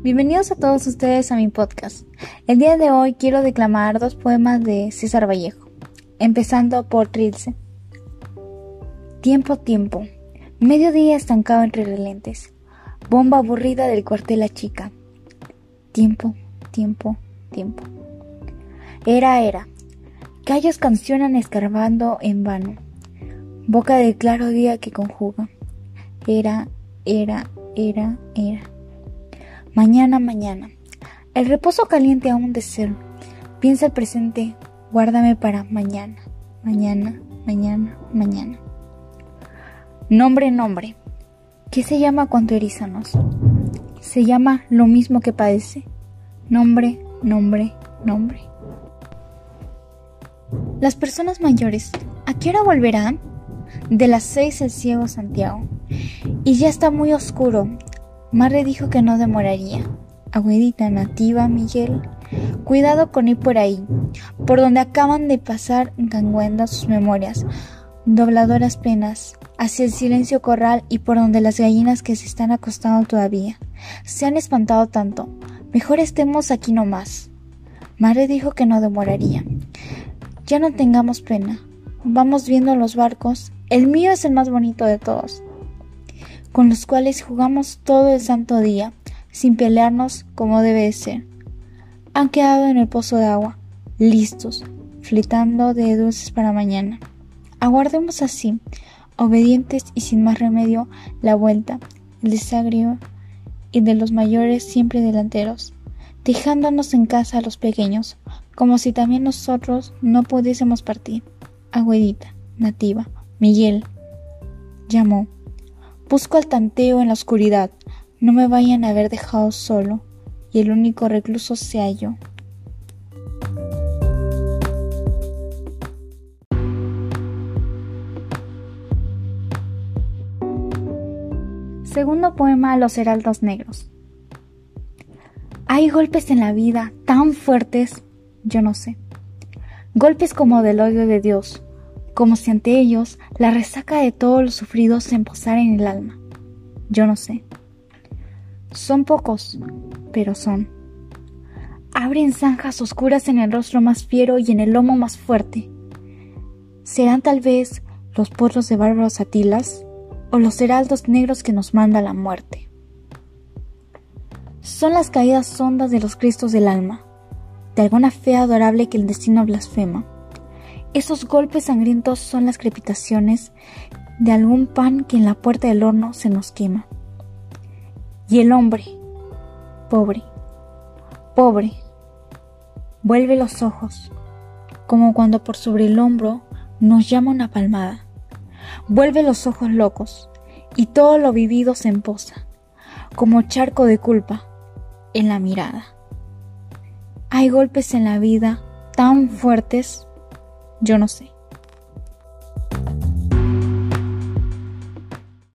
Bienvenidos a todos ustedes a mi podcast. El día de hoy quiero declamar dos poemas de César Vallejo, empezando por Trilce. Tiempo, tiempo, mediodía estancado entre relentes, bomba aburrida del cuartel la chica. Tiempo, tiempo, tiempo. Era, era, callos cancionan escarbando en vano, boca del claro día que conjuga. Era, era, era, era. Mañana, mañana. El reposo caliente aún de ser. Piensa el presente, guárdame para mañana, mañana, mañana, mañana. Nombre, nombre. ¿Qué se llama cuanto erízanos? Se llama lo mismo que padece. Nombre, nombre, nombre. Las personas mayores, ¿a qué hora volverán? De las seis el ciego Santiago. Y ya está muy oscuro, Marre dijo que no demoraría. Agüedita nativa, Miguel. Cuidado con ir por ahí, por donde acaban de pasar ganguendas sus memorias, dobladoras penas, hacia el silencio corral y por donde las gallinas que se están acostando todavía se han espantado tanto. Mejor estemos aquí nomás. Mare dijo que no demoraría. Ya no tengamos pena. Vamos viendo los barcos. El mío es el más bonito de todos con los cuales jugamos todo el santo día, sin pelearnos como debe ser. Han quedado en el pozo de agua, listos, flitando de dulces para mañana. Aguardemos así, obedientes y sin más remedio, la vuelta, el desagrio y de los mayores siempre delanteros, dejándonos en casa a los pequeños, como si también nosotros no pudiésemos partir. Agüedita, nativa, Miguel, llamó. Busco al tanteo en la oscuridad, no me vayan a haber dejado solo, y el único recluso sea yo. Segundo poema Los Heraldos Negros. Hay golpes en la vida tan fuertes, yo no sé. Golpes como del odio de Dios, como si ante ellos la resaca de todos los sufridos se emposara en el alma. Yo no sé. Son pocos, pero son. Abren zanjas oscuras en el rostro más fiero y en el lomo más fuerte. ¿Serán tal vez los porros de bárbaros atilas o los heraldos negros que nos manda la muerte? Son las caídas hondas de los cristos del alma, de alguna fe adorable que el destino blasfema esos golpes sangrientos son las crepitaciones de algún pan que en la puerta del horno se nos quema. Y el hombre, pobre, pobre, vuelve los ojos, como cuando por sobre el hombro nos llama una palmada. Vuelve los ojos locos, y todo lo vivido se emposa, como charco de culpa, en la mirada. Hay golpes en la vida tan fuertes yo no sé.